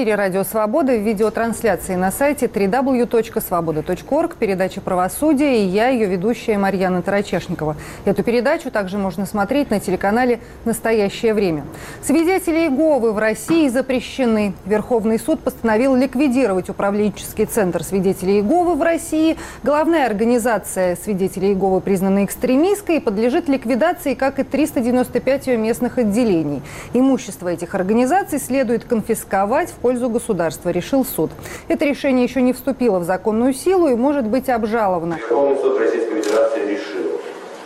эфире «Радио Свобода» в видеотрансляции на сайте www.svoboda.org, передача «Правосудие» и я, ее ведущая Марьяна Тарачешникова. Эту передачу также можно смотреть на телеканале «Настоящее время». Свидетели Иеговы в России запрещены. Верховный суд постановил ликвидировать управленческий центр свидетелей Иеговы в России. Главная организация свидетелей Иеговы признана экстремистской и подлежит ликвидации, как и 395 ее местных отделений. Имущество этих организаций следует конфисковать в пользу государства, решил суд. Это решение еще не вступило в законную силу и может быть обжаловано. Верховный суд Российской Федерации решил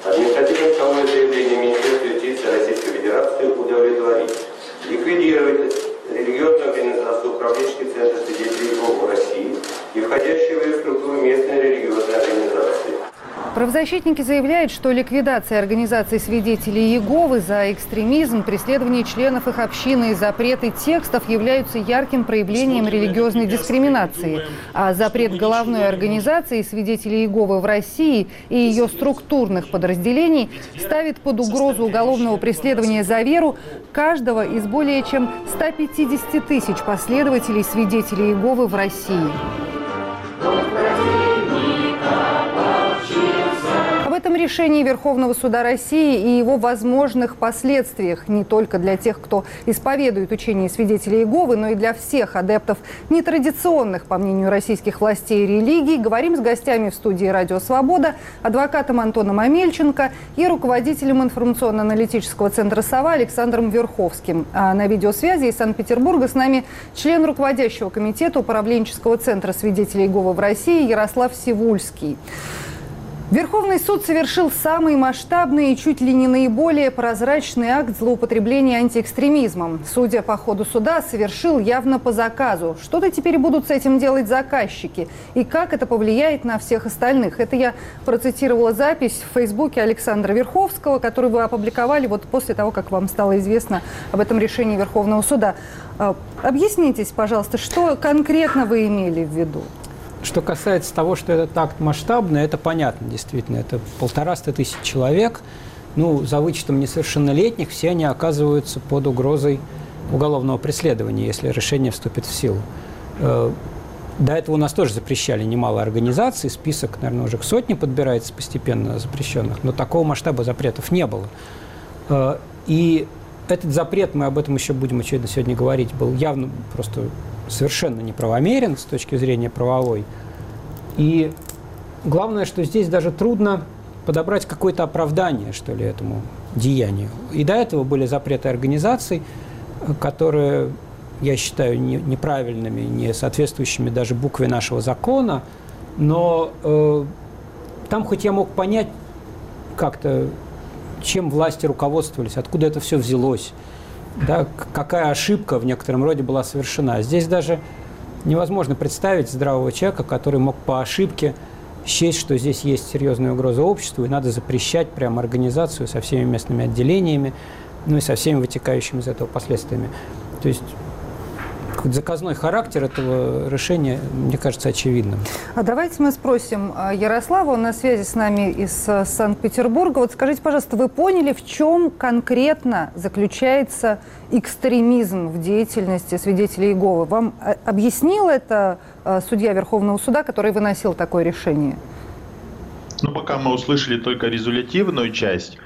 административное исковое заявление Министерства юстиции Российской Федерации удовлетворить, ликвидировать религиозную организацию управленческий центр свидетелей Иеговы России и входящие в ее структуру местные. Правозащитники заявляют, что ликвидация организации свидетелей Иеговы за экстремизм, преследование членов их общины и запреты текстов являются ярким проявлением религиозной дискриминации. А запрет головной организации свидетелей Иеговы в России и ее структурных подразделений ставит под угрозу уголовного преследования за веру каждого из более чем 150 тысяч последователей свидетелей Иеговы в России. Решении Верховного суда России и его возможных последствиях не только для тех, кто исповедует учение свидетелей Иеговы, но и для всех адептов нетрадиционных, по мнению российских властей, религий, говорим с гостями в студии «Радио Свобода», адвокатом Антоном Амельченко и руководителем информационно-аналитического центра «Сова» Александром Верховским. А на видеосвязи из Санкт-Петербурга с нами член руководящего комитета управленческого центра свидетелей Иеговы в России Ярослав Сивульский. Верховный суд совершил самый масштабный и чуть ли не наиболее прозрачный акт злоупотребления антиэкстремизмом. Судя по ходу суда, совершил явно по заказу. Что-то теперь будут с этим делать заказчики. И как это повлияет на всех остальных? Это я процитировала запись в Фейсбуке Александра Верховского, которую вы опубликовали вот после того, как вам стало известно об этом решении Верховного суда. А, объяснитесь, пожалуйста, что конкретно вы имели в виду? Что касается того, что этот акт масштабный, это понятно, действительно. Это полтораста тысяч человек. Ну, за вычетом несовершеннолетних, все они оказываются под угрозой уголовного преследования, если решение вступит в силу. Э, до этого у нас тоже запрещали немало организаций, список, наверное, уже к сотне подбирается постепенно запрещенных, но такого масштаба запретов не было. Э, и этот запрет, мы об этом еще будем, очевидно, сегодня говорить, был явно просто совершенно неправомерен с точки зрения правовой. И главное, что здесь даже трудно подобрать какое-то оправдание, что ли, этому деянию. И до этого были запреты организаций, которые, я считаю, не, неправильными, не соответствующими даже букве нашего закона, но э, там хоть я мог понять как-то, чем власти руководствовались, откуда это все взялось да, какая ошибка в некотором роде была совершена. Здесь даже невозможно представить здравого человека, который мог по ошибке счесть, что здесь есть серьезная угроза обществу, и надо запрещать прямо организацию со всеми местными отделениями, ну и со всеми вытекающими из этого последствиями. То есть заказной характер этого решения, мне кажется, очевидным. А давайте мы спросим а, Ярослава, он на связи с нами из э, Санкт-Петербурга. Вот скажите, пожалуйста, вы поняли, в чем конкретно заключается экстремизм в деятельности свидетелей Иеговы? Вам э, объяснил это э, судья Верховного суда, который выносил такое решение? Ну, пока мы услышали только резолютивную часть,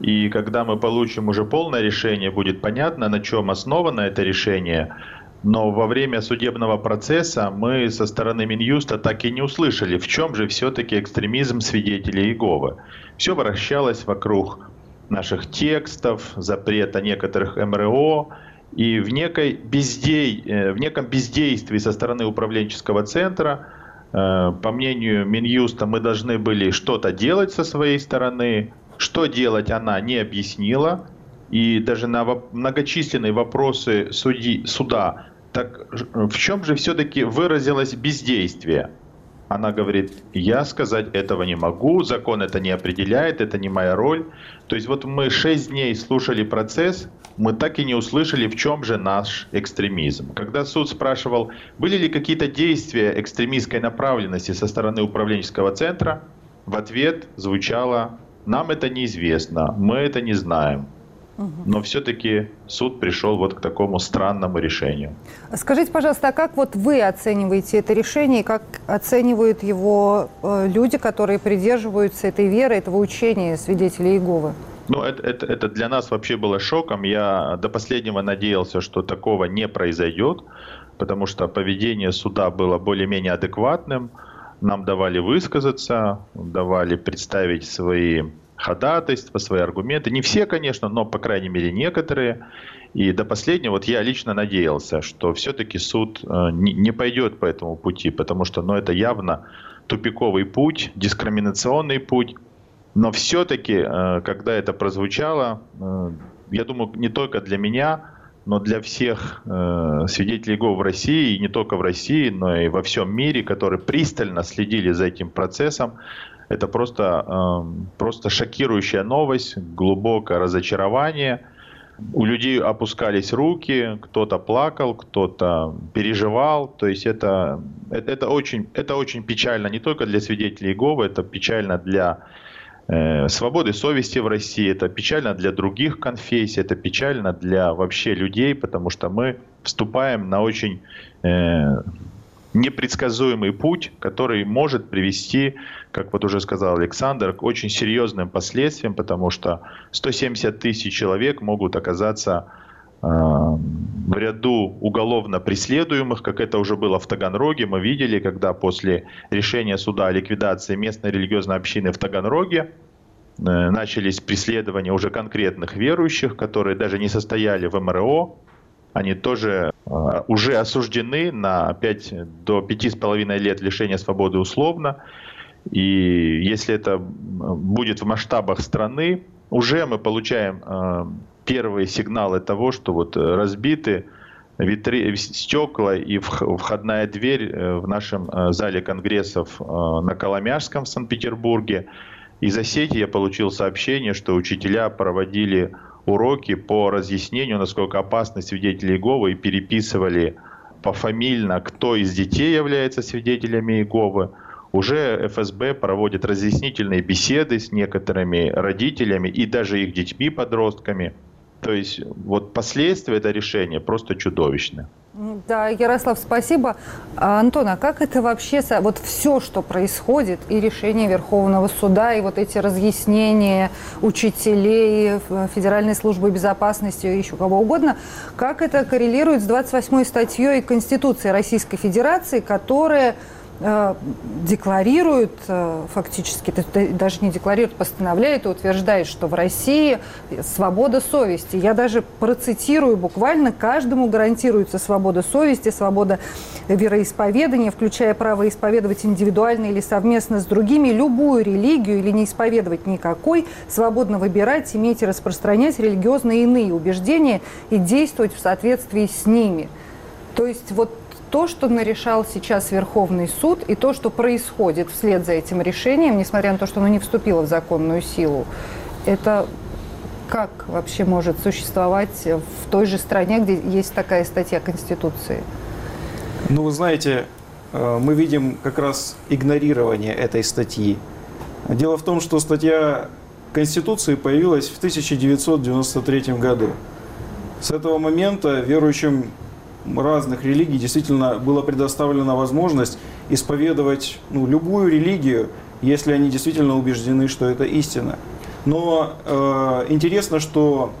и когда мы получим уже полное решение, будет понятно, на чем основано это решение – но во время судебного процесса мы со стороны Минюста так и не услышали, в чем же все-таки экстремизм свидетелей Иеговы. Все вращалось вокруг наших текстов, запрета некоторых МРО, и в, некой бездей... Э, в неком бездействии со стороны управленческого центра, э, по мнению Минюста, мы должны были что-то делать со своей стороны. Что делать она не объяснила, и даже на многочисленные вопросы судьи, суда, так в чем же все-таки выразилось бездействие? Она говорит, я сказать этого не могу, закон это не определяет, это не моя роль. То есть вот мы шесть дней слушали процесс, мы так и не услышали, в чем же наш экстремизм. Когда суд спрашивал, были ли какие-то действия экстремистской направленности со стороны управленческого центра, в ответ звучало, нам это неизвестно, мы это не знаем. Но все-таки суд пришел вот к такому странному решению. Скажите, пожалуйста, а как вот вы оцениваете это решение, и как оценивают его э, люди, которые придерживаются этой веры, этого учения свидетелей Иеговы? Ну, это, это, это для нас вообще было шоком. Я до последнего надеялся, что такого не произойдет, потому что поведение суда было более-менее адекватным. Нам давали высказаться, давали представить свои ходатайства, свои аргументы. Не все, конечно, но, по крайней мере, некоторые. И до последнего вот я лично надеялся, что все-таки суд э, не, пойдет по этому пути, потому что ну, это явно тупиковый путь, дискриминационный путь. Но все-таки, э, когда это прозвучало, э, я думаю, не только для меня, но для всех свидетелей ГО в России, и не только в России, но и во всем мире, которые пристально следили за этим процессом, это просто, эм, просто шокирующая новость, глубокое разочарование. У людей опускались руки, кто-то плакал, кто-то переживал. То есть это, это, это, очень, это очень печально не только для свидетелей Иеговы, это печально для э, свободы совести в России, это печально для других конфессий, это печально для вообще людей, потому что мы вступаем на очень э, непредсказуемый путь, который может привести, как вот уже сказал Александр, к очень серьезным последствиям, потому что 170 тысяч человек могут оказаться э, в ряду уголовно преследуемых, как это уже было в Таганроге. Мы видели, когда после решения суда о ликвидации местной религиозной общины в Таганроге э, начались преследования уже конкретных верующих, которые даже не состояли в МРО, они тоже уже осуждены на 5 до 5,5 лет лишения свободы условно. И если это будет в масштабах страны, уже мы получаем а, первые сигналы того, что вот разбиты витри... стекла и входная дверь э, в нашем э, зале конгрессов э, на Коломяжском в Санкт-Петербурге. Из Осетии я получил сообщение, что учителя проводили уроки по разъяснению, насколько опасны свидетели Иеговы, и переписывали пофамильно, кто из детей является свидетелями Иеговы. Уже ФСБ проводит разъяснительные беседы с некоторыми родителями и даже их детьми-подростками. То есть вот последствия этого решения просто чудовищны. Да, Ярослав, спасибо. А, Антон, а как это вообще, вот все, что происходит, и решение Верховного суда, и вот эти разъяснения учителей, Федеральной службы безопасности еще кого угодно, как это коррелирует с 28-й статьей Конституции Российской Федерации, которая декларирует э, фактически, даже не декларирует, постановляет и утверждает, что в России свобода совести. Я даже процитирую буквально, каждому гарантируется свобода совести, свобода вероисповедания, включая право исповедовать индивидуально или совместно с другими любую религию или не исповедовать никакой, свободно выбирать, иметь и распространять религиозные иные убеждения и действовать в соответствии с ними. То есть вот то, что нарешал сейчас Верховный суд, и то, что происходит вслед за этим решением, несмотря на то, что оно не вступило в законную силу, это как вообще может существовать в той же стране, где есть такая статья Конституции? Ну, вы знаете, э, мы видим как раз игнорирование этой статьи. Дело в том, что статья Конституции появилась в 1993 году. С этого момента верующим разных религий действительно была предоставлена возможность исповедовать ну, любую религию, если они действительно убеждены, что это истина. Но э, интересно, что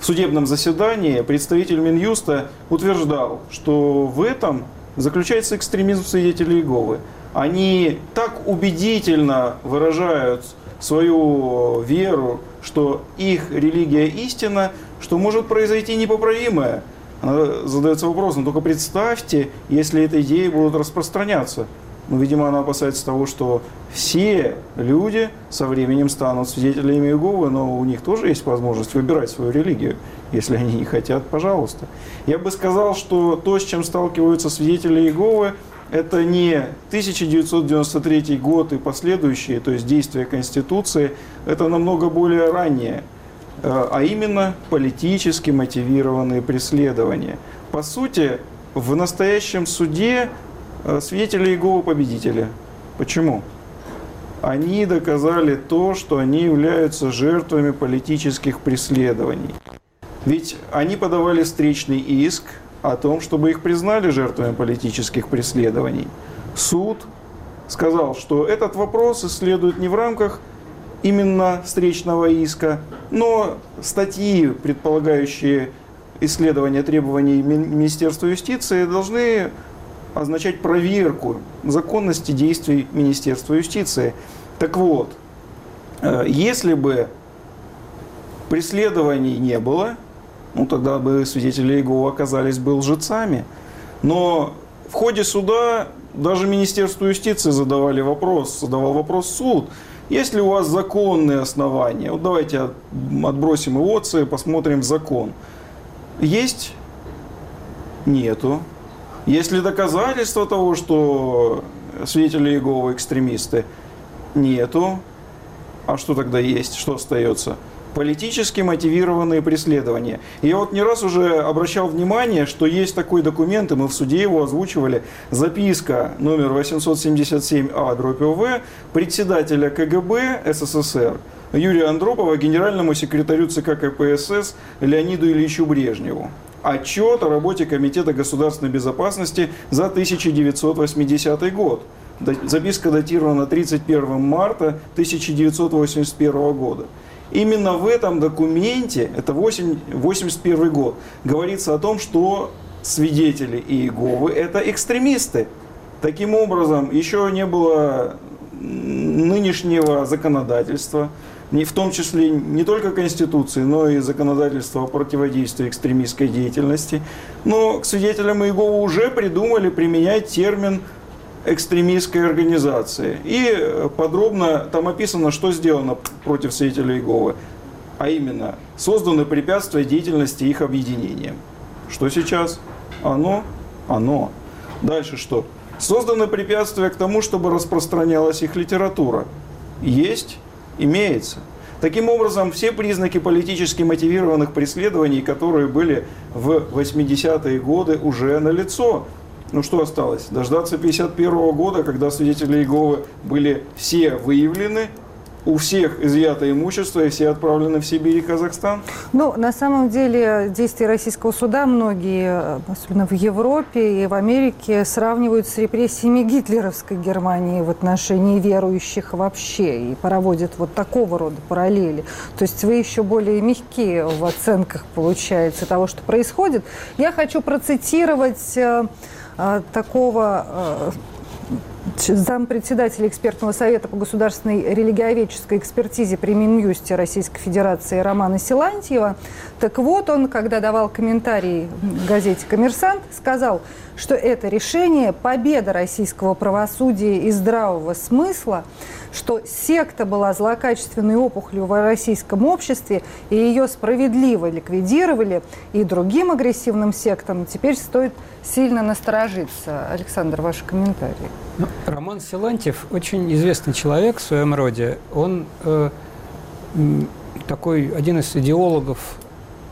в судебном заседании представитель Минюста утверждал, что в этом заключается экстремизм свидетелей Иеговы. Они так убедительно выражают свою веру, что их религия истина, что может произойти непоправимое – она задается вопросом, только представьте, если эта идея будут распространяться. Ну, видимо, она опасается того, что все люди со временем станут свидетелями Иеговы, но у них тоже есть возможность выбирать свою религию. Если они не хотят, пожалуйста. Я бы сказал, что то, с чем сталкиваются свидетели Иеговы, это не 1993 год и последующие, то есть действия Конституции, это намного более раннее а именно политически мотивированные преследования. По сути, в настоящем суде э, свидетели Иеговы победители. Почему? Они доказали то, что они являются жертвами политических преследований. Ведь они подавали встречный иск о том, чтобы их признали жертвами политических преследований. Суд сказал, что этот вопрос исследует не в рамках именно встречного иска, но статьи, предполагающие исследование требований Министерства юстиции, должны означать проверку законности действий Министерства юстиции. Так вот, э, если бы преследований не было, ну тогда бы свидетели Иеговы оказались бы лжецами. Но в ходе суда даже Министерству юстиции задавали вопрос, задавал вопрос суд, есть ли у вас законные основания? Вот давайте отбросим эмоции, посмотрим закон. Есть? Нету. Есть ли доказательства того, что свидетели Иеговы экстремисты? Нету. А что тогда есть? Что остается? Политически мотивированные преследования. Я вот не раз уже обращал внимание, что есть такой документ, и мы в суде его озвучивали, записка номер 877А дробь ОВ председателя КГБ СССР Юрия Андропова генеральному секретарю ЦК КПСС Леониду Ильичу Брежневу. Отчет о работе Комитета государственной безопасности за 1980 год. Записка датирована 31 марта 1981 года. Именно в этом документе, это 1981 год, говорится о том, что свидетели Иеговы – это экстремисты. Таким образом, еще не было нынешнего законодательства, в том числе не только Конституции, но и законодательства о противодействии экстремистской деятельности. Но к свидетелям Иеговы уже придумали применять термин экстремистской организации. И э, подробно там описано, что сделано против свидетелей Иеговы. А именно, созданы препятствия деятельности их объединением. Что сейчас? Оно? Оно. Дальше что? Созданы препятствия к тому, чтобы распространялась их литература. Есть, имеется. Таким образом, все признаки политически мотивированных преследований, которые были в 80-е годы, уже налицо. Ну что осталось? Дождаться 51 года, когда свидетели Иеговы были все выявлены, у всех изъято имущество и все отправлены в Сибирь и Казахстан? Ну, на самом деле, действия российского суда многие, особенно в Европе и в Америке, сравнивают с репрессиями гитлеровской Германии в отношении верующих вообще и проводят вот такого рода параллели. То есть вы еще более мягкие в оценках, получается, того, что происходит. Я хочу процитировать э, такого а, зампредседателя экспертного совета по государственной религиоведческой экспертизе при Минюсте Российской Федерации Романа Силантьева. Так вот, он, когда давал комментарий газете «Коммерсант», сказал, что это решение – победа российского правосудия и здравого смысла, что секта была злокачественной опухолью в российском обществе, и ее справедливо ликвидировали, и другим агрессивным сектам теперь стоит сильно насторожиться. Александр, ваши комментарии. Ну, Роман Силантьев очень известный человек в своем роде. Он э, такой один из идеологов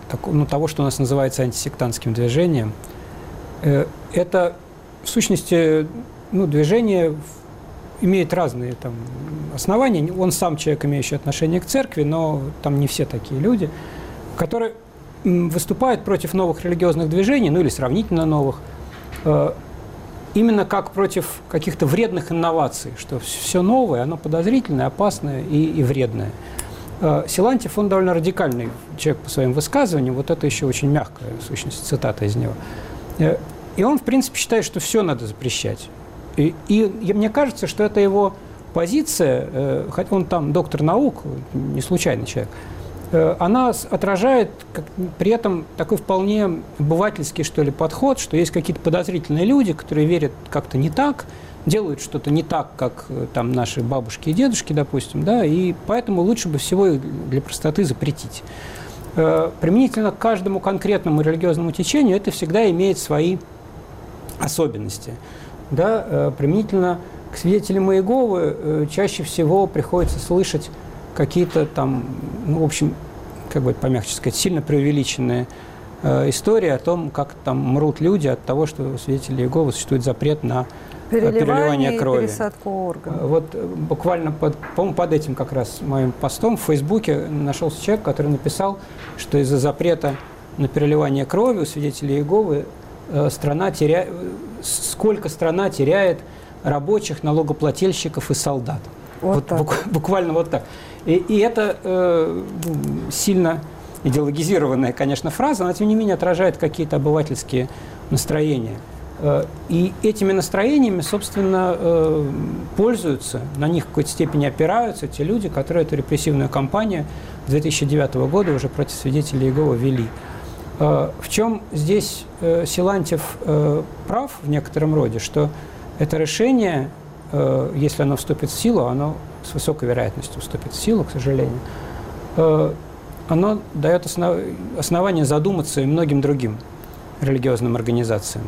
так, ну, того, что у нас называется антисектантским движением. Э, это, в сущности, ну, движение имеет разные там, основания. Он сам человек, имеющий отношение к церкви, но там не все такие люди, которые выступают против новых религиозных движений, ну или сравнительно новых, э, именно как против каких-то вредных инноваций, что все новое, оно подозрительное, опасное и, и вредное. Э, Силантьев, он довольно радикальный человек по своим высказываниям, вот это еще очень мягкая, в сущности, цитата из него. Э, и он, в принципе, считает, что все надо запрещать. И, и, и мне кажется, что это его позиция, хотя он там доктор наук, не случайный человек, Э, она отражает как, при этом такой вполне обывательский, что ли, подход, что есть какие-то подозрительные люди, которые верят как-то не так, делают что-то не так, как э, там наши бабушки и дедушки, допустим, да, и поэтому лучше бы всего для простоты запретить. Э, применительно к каждому конкретному религиозному течению это всегда имеет свои особенности. Да, применительно к свидетелям Иеговы чаще всего приходится слышать какие-то там, ну, в общем, как бы помягче сказать, сильно преувеличенные э, истории о том, как там мрут люди от того, что у свидетелей Иеговы существует запрет на э, переливание, переливание крови. пересадку органов. Вот э, буквально под, по под этим как раз моим постом в Фейсбуке нашелся человек, который написал, что из-за запрета на переливание крови у свидетелей Иеговы э, страна теря... сколько страна теряет рабочих, налогоплательщиков и солдат. Вот Вот так. бук- буквально вот так. И, и это э, сильно идеологизированная, конечно, фраза, но тем не менее отражает какие-то обывательские настроения. Э, И этими настроениями, собственно, э, пользуются, на них в какой-то степени опираются те люди, которые эту репрессивную кампанию 2009 года уже против свидетелей Иеговы вели. Э, В чем здесь Силантьев прав в некотором роде, что это решение, если оно вступит в силу, оно с высокой вероятностью вступит в силу, к сожалению, оно дает основ- основание задуматься и многим другим религиозным организациям.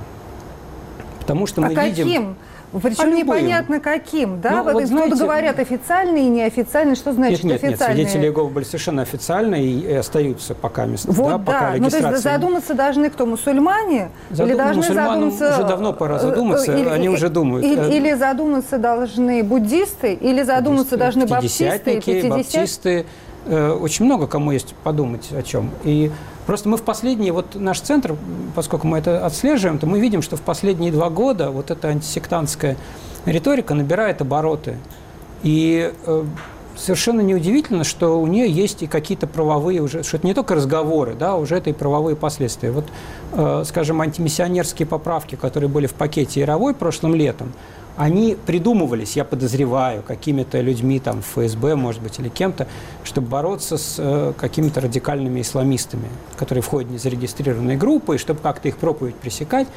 Потому что А мы каким? видим... Причем А непонятно каким, да? Ну, вот вот знаете- говорят официальные и неофициальные. Что значит нет, нет, нет, официальные? свидетели Иеговы были совершенно официальные и, остаются пока мест, Вот да, да, пока ну то есть задуматься должны кто, мусульмане? или Задум- должны мусульманам задуматься... уже давно пора э, задуматься, э, они уже думают. Или, Э, или задуматься должны буддисты, или задуматься должны баптисты, пятидесятники, пятидесят- баптисты. Очень много кому есть подумать о чем. И просто мы в последние, вот наш центр, поскольку мы это отслеживаем, то мы видим, что в последние два года вот эта антисектантская риторика набирает обороты. И э, совершенно неудивительно, что у нее есть и какие-то правовые уже, что это не только разговоры, да, уже это и правовые последствия. Вот, э, скажем, антимиссионерские поправки, которые были в пакете Яровой прошлым летом, они придумывались, я подозреваю, какими-то людьми там в ФСБ, может быть, или кем-то, чтобы бороться с э, какими-то радикальными исламистами, которые входят в незарегистрированные группы, и чтобы как-то их проповедь пресекать.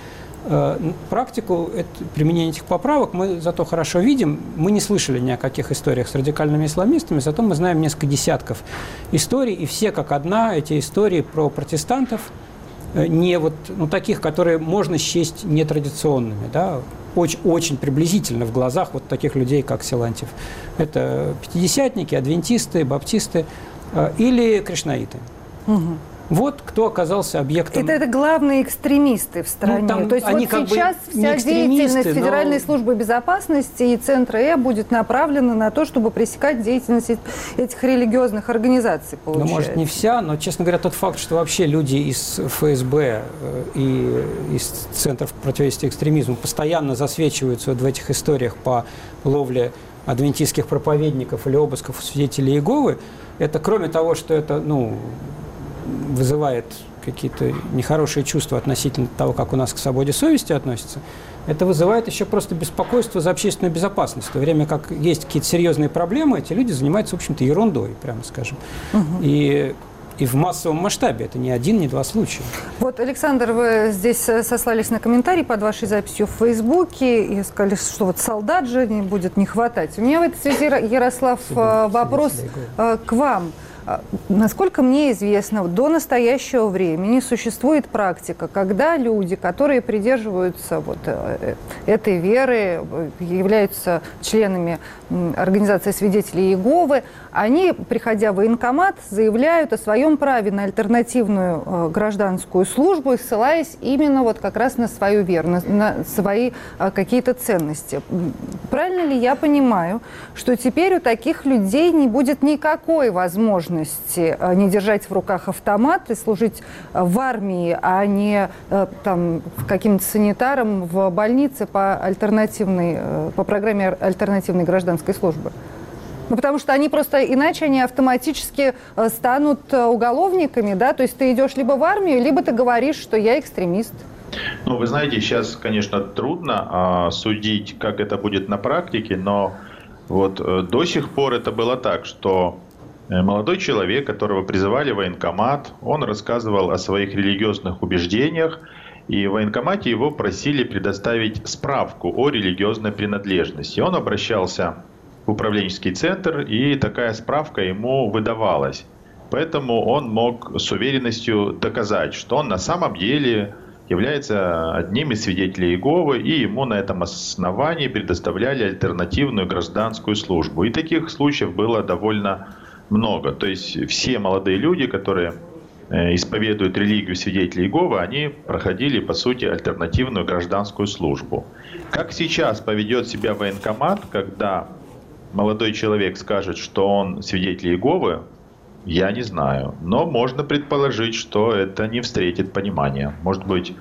Э, Практику это- применения этих поправок мы зато хорошо видим. Мы не слышали ни о каких историях с радикальными исламистами, зато мы знаем несколько десятков историй, и все как одна эти истории про протестантов, не вот, ну, таких, которые можно счесть нетрадиционными, да, очень, очень приблизительно в глазах вот таких людей, как Силантьев. Это пятидесятники, адвентисты, баптисты э, или кришнаиты. Мгм. Вот кто оказался объектом... Это, это главные экстремисты в стране. Ну, там То есть они вот как бы сейчас не вся деятельность но- Федеральной службы безопасности и Центра Э будет направлена на то, чтобы пресекать деятельность эт- этих религиозных организаций, Ну, получается. может, не вся, но, честно говоря, тот факт, что вообще люди из ФСБ э, и из Центров противодействия экстремизму постоянно засвечиваются вот в этих историях по ловле адвентистских проповедников или обысков свидетелей Иеговы, это кроме того, что это, ну, вызывает какие-то нехорошие чувства относительно того, как у нас к свободе совести относятся, это вызывает еще просто беспокойство за общественную безопасность. В то время как есть какие-то серьезные проблемы, эти люди занимаются, в общем-то, ерундой, прямо скажем. И, и в массовом масштабе это не один, не два случая. Вот, Александр, вы здесь э, сослались на комментарий под вашей записью в Фейсбуке и сказали, что вот солдат же не будет не хватать. У меня в этой связи, Яро- Ярослав, э, Свидетелей вопрос Иеговы. э, к вам. А, Насколько мне известно, до настоящего времени существует практика, когда люди, которые придерживаются вот э, э, этой веры, являются членами организации свидетелей Иеговы, они, приходя в военкомат, заявляют о своем праве на альтернативную э, гражданскую службу, ссылаясь именно вот как раз на свою веру, на, на свои какие-то ценности. Правильно ли я понимаю, что теперь у таких людей не будет никакой возможности э, не держать в руках автомат и служить э, в армии, а не э, там каким-то санитаром в больнице по альтернативной, по программе альтернативной гражданской службы? Ну, потому что они просто, иначе они автоматически станут уголовниками, да, то есть ты идешь либо в армию, либо ты говоришь, что я экстремист. Ну, вы знаете, сейчас, конечно, трудно а, судить, как это будет на практике, но вот э, до сих пор это было так, что молодой человек, которого призывали в военкомат, он рассказывал о своих религиозных убеждениях, и в военкомате его просили предоставить справку о религиозной принадлежности. Он обращался в управленческий центр, и такая справка ему выдавалась. Поэтому он мог с уверенностью доказать, что он на самом деле является одним из свидетелей Иеговы, и ему на этом основании предоставляли альтернативную гражданскую службу. И таких случаев было довольно много. То есть все молодые люди, которые э, исповедуют религию свидетелей Иеговы, они проходили, по сути, альтернативную гражданскую службу. Как сейчас поведет себя военкомат, когда молодой человек скажет, что он свидетель Иеговы, Я не знаю. Но можно предположить, что это не встретит понимания. Может быть,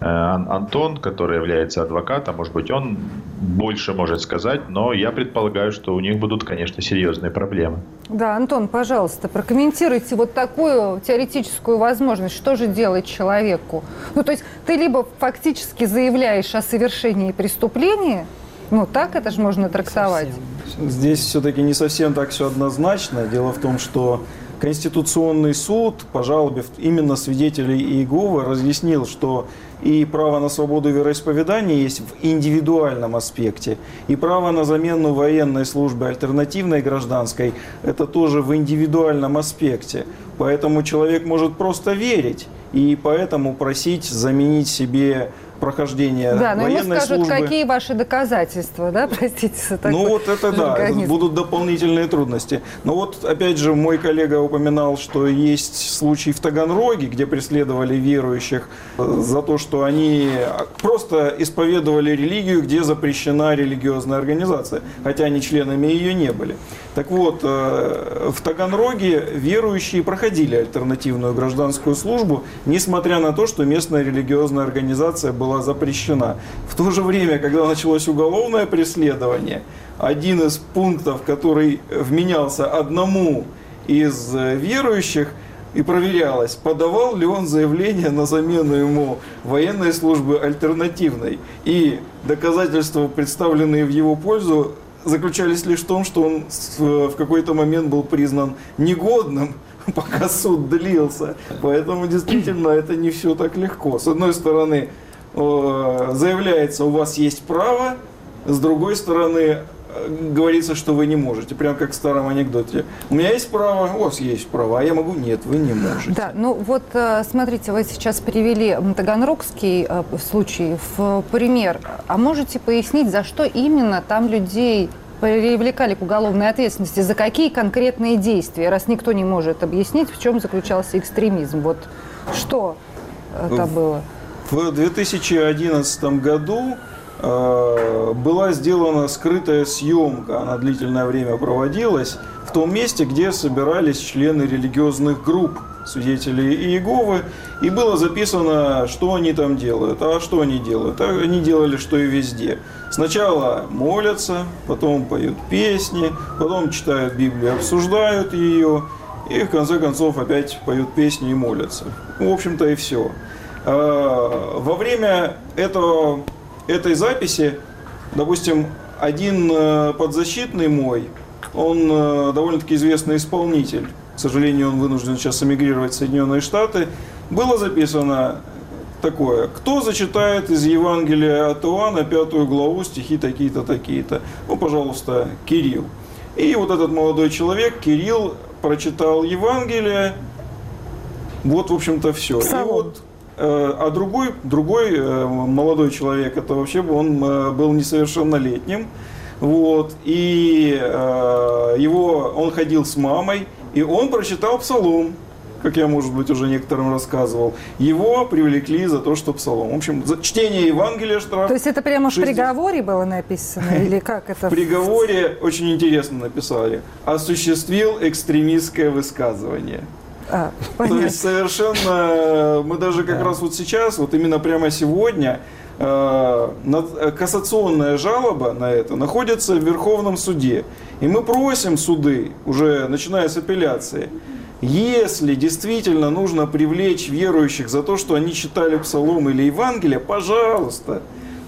Антон, который является адвокатом, может быть, он больше может сказать, но я предполагаю, что у них будут, конечно, серьезные проблемы. Да, Антон, пожалуйста, прокомментируйте вот такую теоретическую возможность. Что же делать человеку? Ну, то есть ты либо фактически заявляешь о совершении преступления, ну, так это же можно трактовать. Совсем. Здесь все-таки не совсем так все однозначно. Дело в том, что Конституционный суд по жалобе именно свидетелей Иеговы разъяснил, что и право на свободу вероисповедания есть в индивидуальном аспекте, и право на замену военной службы альтернативной гражданской – это тоже в индивидуальном аспекте. Поэтому человек может просто верить и поэтому просить заменить себе прохождение Да, но ему военной скажут, службы. какие ваши доказательства, да, простите за такой Ну вот это да, жаргонизм. будут дополнительные трудности. Но вот опять же мой коллега упоминал, что есть случаи в Таганроге, где преследовали верующих э, за то, что они просто исповедовали религию, где запрещена религиозная организация, хотя они членами ее не были. Так вот, э, в Таганроге верующие проходили альтернативную гражданскую службу, несмотря на то, что местная религиозная организация была запрещена. В то же время, когда началось уголовное преследование, один из пунктов, который вменялся одному из э, верующих, и проверялось, подавал ли он заявление на замену ему военной службы альтернативной. И доказательства, представленные в его пользу, заключались лишь в том, что он с- в какой-то момент был признан негодным, пока суд длился. Поэтому действительно это не все так легко. С одной стороны, э, заявляется, у вас есть право, с другой стороны, э, говорится, что вы не можете. Прям как в старом анекдоте. У меня есть право, у вас есть право, а я могу, нет, вы не можете. Да, ну вот э, смотрите, вы сейчас привели Таганрогский э, случай в пример. А можете пояснить, за что именно там людей привлекали к уголовной ответственности, за какие конкретные действия, раз никто не может объяснить, в чем заключался экстремизм? Вот что это было? В 2011 году э, была сделана скрытая съемка, она длительное время проводилась, в том месте, где собирались члены религиозных групп свидетелей Иеговы, и было записано, что они там делают. А что они делают? А они делали, что и везде. Сначала молятся, потом поют песни, потом читают Библию, обсуждают ее, и в конце концов опять поют песни и молятся. В общем-то и все. Во время этого, этой записи, допустим, один э, подзащитный мой, он э, довольно-таки известный исполнитель, к сожалению, он вынужден сейчас эмигрировать в Соединенные Штаты, было записано такое. Кто зачитает из Евангелия от Иоанна пятую главу стихи такие-то, такие-то? Ну, пожалуйста, Кирилл. И вот этот молодой человек, Кирилл, прочитал Евангелие. Вот, в общем-то, все. И Псалом. вот, э, а другой, другой э, молодой человек, это вообще он э, был несовершеннолетним. Вот, и э, его, он ходил с мамой, и он прочитал псалом, как я, может быть, уже некоторым рассказывал. Его привлекли за то, что псалом. В общем, за чтение Евангелия штраф. То есть это прямо в 60. приговоре было написано? Или как это? В приговоре очень интересно написали. Осуществил экстремистское высказывание. А, То есть совершенно, мы даже как раз вот сейчас, вот именно прямо сегодня, э, э, кассационная жалоба на это находится в Верховном суде. И мы просим суды, уже начиная с апелляции, если действительно нужно привлечь верующих за то, что они читали Псалом или Евангелие, пожалуйста,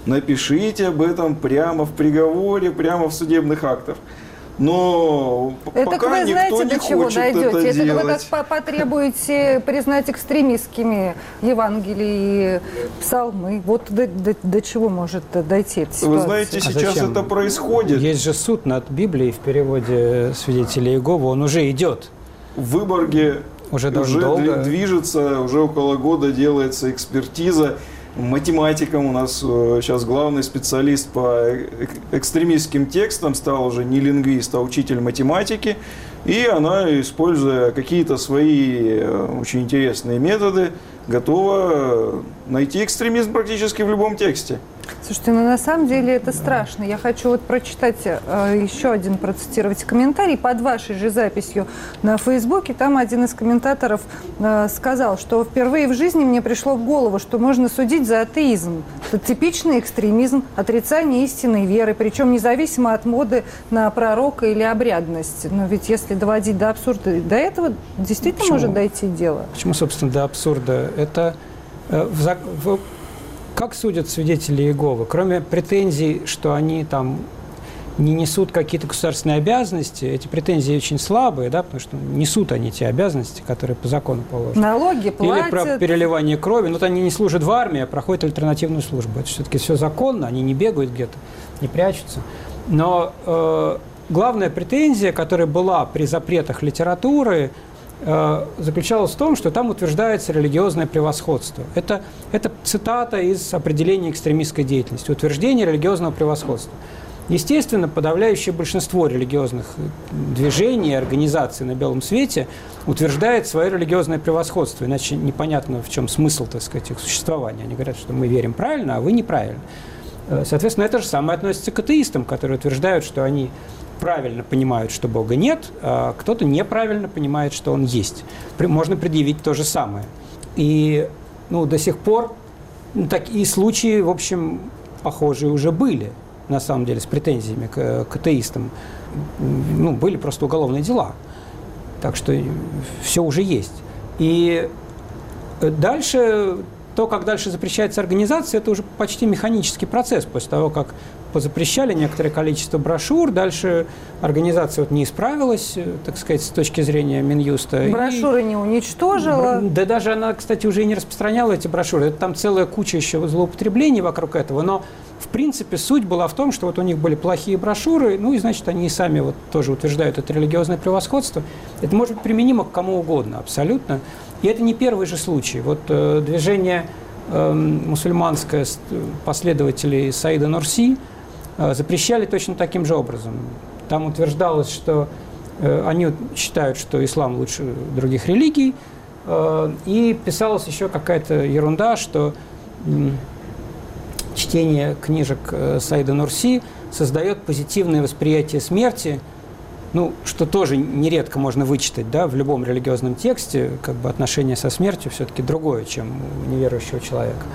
напишите об этом прямо в приговоре, прямо в судебных актах. Но Это пока вы никто знаете, не до чего хочет дойдете? это Это вы делать. как по- потребуете признать экстремистскими Евангелие и псалмы. Вот до, до- до чего может дойти эта ситуация? Вы знаете, А сейчас зачем? это происходит. Есть же суд над Библией в переводе свидетелей Иеговы, он уже идет. В Выборге Уже уже, довольно долго. дви- движется, уже около года делается экспертиза. Математиком у нас э, сейчас главный специалист по э- экстремистским текстам стал уже не лингвист, а учитель математики. И она, используя какие-то свои э, очень интересные методы, готова найти экстремизм практически в любом тексте. Слушайте, ну на самом деле это страшно. Я хочу вот прочитать э, еще один, процитировать комментарий под вашей же записью на Фейсбуке. Там один из комментаторов э, сказал, что впервые в жизни мне пришло в голову, что можно судить за атеизм. Это типичный экстремизм, отрицание истинной веры, причем независимо от моды на пророка или обрядность. Но ведь если доводить до абсурда, до этого действительно Почему? может дойти дело. Почему, собственно, до абсурда? Это э, в, в- как судят свидетели Иеговы? Кроме претензий, что они там не несут какие-то государственные обязанности, эти претензии очень слабые, да, потому что несут они те обязанности, которые по закону положены. Налоги Или про платят. переливание крови. Ну, вот они не служат в армии, а проходят альтернативную службу. Это все-таки все законно, они не бегают где-то, не прячутся. Но э, главная претензия, которая была при запретах литературы, заключалась в том, что там утверждается религиозное превосходство. Это, это цитата из определения экстремистской деятельности, утверждение религиозного превосходства. Естественно, подавляющее большинство религиозных движений и организаций на белом свете утверждает свое религиозное превосходство, иначе непонятно, в чем смысл, так сказать, их существования. Они говорят, что мы верим правильно, а вы неправильно. Э, Соответственно, это же самое относится к атеистам, которые утверждают, что они правильно понимают, что Бога нет, а кто-то неправильно понимает, что Он есть. Можно предъявить то же самое. И ну, до сих пор ну, такие случаи, в общем, похожие уже были, на самом деле, с претензиями к, к атеистам. Ну, были просто уголовные дела. Так что все уже есть. И дальше, то, как дальше запрещается организация, это уже почти механический процесс. После того, как позапрещали некоторое количество брошюр, дальше организация вот не исправилась, э, так сказать, с точки зрения Минюста. И- Брошюры не уничтожила. да даже она, кстати, уже и не распространяла эти брошюры. Это там целая куча еще злоупотреблений вокруг этого. Но, в принципе, суть была в том, что вот у них были плохие брошюры, ну и, значит, они и сами вот тоже утверждают это религиозное превосходство. Это может быть применимо к кому угодно, абсолютно. И это не первый же случай. Вот э, движение эм, мусульманское с- последователей Саида Нурси э, запрещали точно таким же образом. Там утверждалось, что э, они считают, что ислам лучше других религий, э, и писалась еще какая-то ерунда, что чтение книжек э, Саида Нурси создает позитивное восприятие смерти, ну, что тоже нередко можно вычитать, да, в любом религиозном тексте, как бы отношение со смертью все-таки другое, чем у неверующего человека.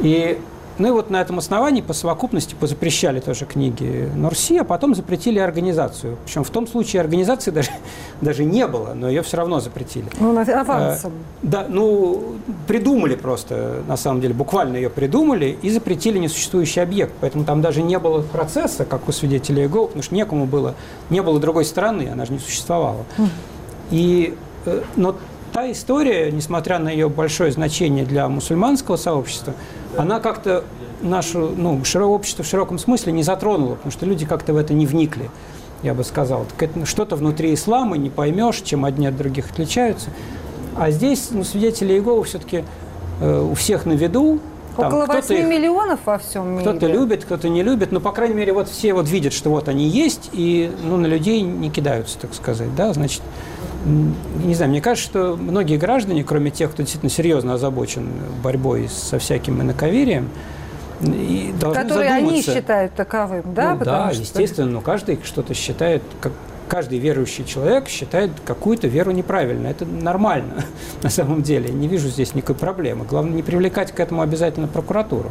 И, ну и вот на этом основании по совокупности позапрещали тоже книги Нурси, а потом запретили организацию. Причем в том случае организации даже, даже не было, но ее все равно запретили. Ну, авансом. Да, ну, придумали просто, на самом деле, буквально ее придумали и запретили несуществующий объект. Поэтому там даже не было процесса, как у свидетелей Иеговы, потому что некому было, не было другой стороны, она же не существовала. И, э, но та история, несмотря на ее большое значение для мусульманского сообщества, она как-то нашу, ну, широ- общество в широком смысле не затронула, потому что люди как-то в это не вникли, я бы сказал. Что-то внутри ислама, не поймешь, чем одни от других отличаются. А здесь ну, свидетели Иеговы все-таки у всех на виду. Там Около кто-то 8 их- миллионов во всем мире. кто-то любит, кто-то не любит, но, по крайней мере, вот все вот видят, что вот они есть, и ну, на людей не кидаются, так сказать, да, значит, не знаю, мне кажется, что многие граждане, кроме тех, кто действительно серьезно озабочен борьбой со всяким иноковерием, и должны Которые они задуматься. считают таковым, да? Ну, да, что- естественно, но каждый что-то считает, как каждый верующий человек считает какую-то веру неправильно. Это нормально на самом деле. Не вижу здесь никакой проблемы. Главное не привлекать к этому обязательно прокуратуру,